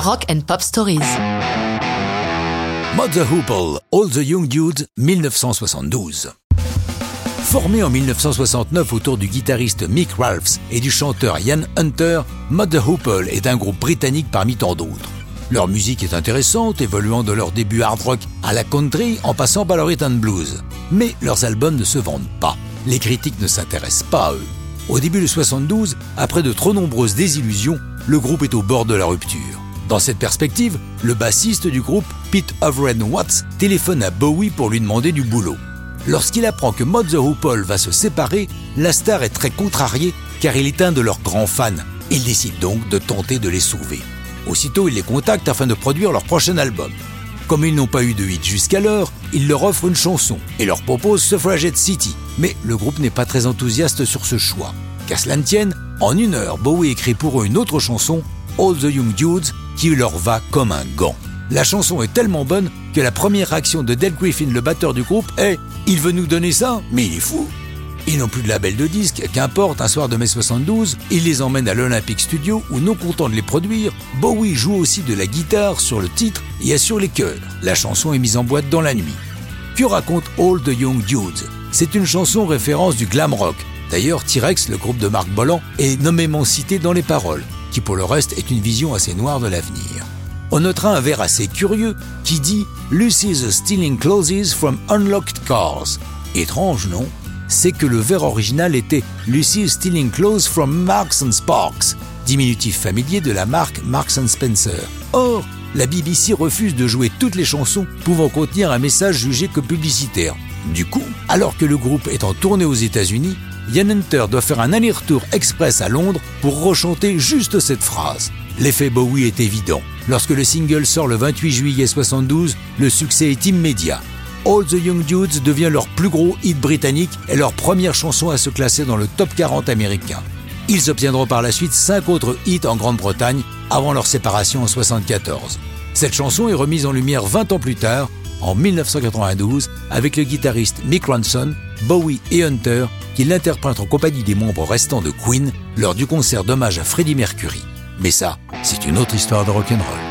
Rock and Pop Stories. Mother Hoople, All the Young Dudes, 1972. Formé en 1969 autour du guitariste Mick Ralphs et du chanteur Ian Hunter, Mother Hoople est un groupe britannique parmi tant d'autres. Leur musique est intéressante, évoluant de leur début hard rock à la country en passant par le rhythm blues. Mais leurs albums ne se vendent pas. Les critiques ne s'intéressent pas à eux. Au début de 72, après de trop nombreuses désillusions, le groupe est au bord de la rupture. Dans cette perspective, le bassiste du groupe, Pete Overend Watts, téléphone à Bowie pour lui demander du boulot. Lorsqu'il apprend que Mod the Hoople va se séparer, la star est très contrarié car il est un de leurs grands fans. Il décide donc de tenter de les sauver. Aussitôt, il les contacte afin de produire leur prochain album. Comme ils n'ont pas eu de hit jusqu'alors, il leur offre une chanson et leur propose Suffragette City. Mais le groupe n'est pas très enthousiaste sur ce choix. Qu'à cela ne tienne, en une heure, Bowie écrit pour eux une autre chanson, All the Young Dudes, qui leur va comme un gant. La chanson est tellement bonne que la première réaction de Del Griffin, le batteur du groupe, est Il veut nous donner ça Mais il est fou ils n'ont plus de label de disque, qu'importe, un soir de mai 72, il les emmène à l'Olympic Studio où, non content de les produire, Bowie joue aussi de la guitare sur le titre et assure les chœurs. La chanson est mise en boîte dans la nuit. Que raconte All the Young Dudes? C'est une chanson référence du glam rock. D'ailleurs, T-Rex, le groupe de Marc Bolland, est nommément cité dans les paroles, qui pour le reste est une vision assez noire de l'avenir. On notera un vers assez curieux qui dit Lucy's stealing clothes from unlocked cars. Étrange, non? C'est que le vers original était Lucy stealing clothes from Marks and Sparks, diminutif familier de la marque Marks and Spencer. Or, la BBC refuse de jouer toutes les chansons pouvant contenir un message jugé que publicitaire. Du coup, alors que le groupe est en tournée aux États-Unis, Ian Hunter doit faire un aller-retour express à Londres pour rechanter juste cette phrase. L'effet Bowie est évident. Lorsque le single sort le 28 juillet 72, le succès est immédiat. All the Young Dudes devient leur plus gros hit britannique et leur première chanson à se classer dans le top 40 américain. Ils obtiendront par la suite 5 autres hits en Grande-Bretagne avant leur séparation en 1974. Cette chanson est remise en lumière 20 ans plus tard, en 1992, avec le guitariste Mick Ronson, Bowie et Hunter, qui l'interprètent en compagnie des membres restants de Queen lors du concert d'hommage à Freddie Mercury. Mais ça, c'est une autre histoire de rock'n'roll.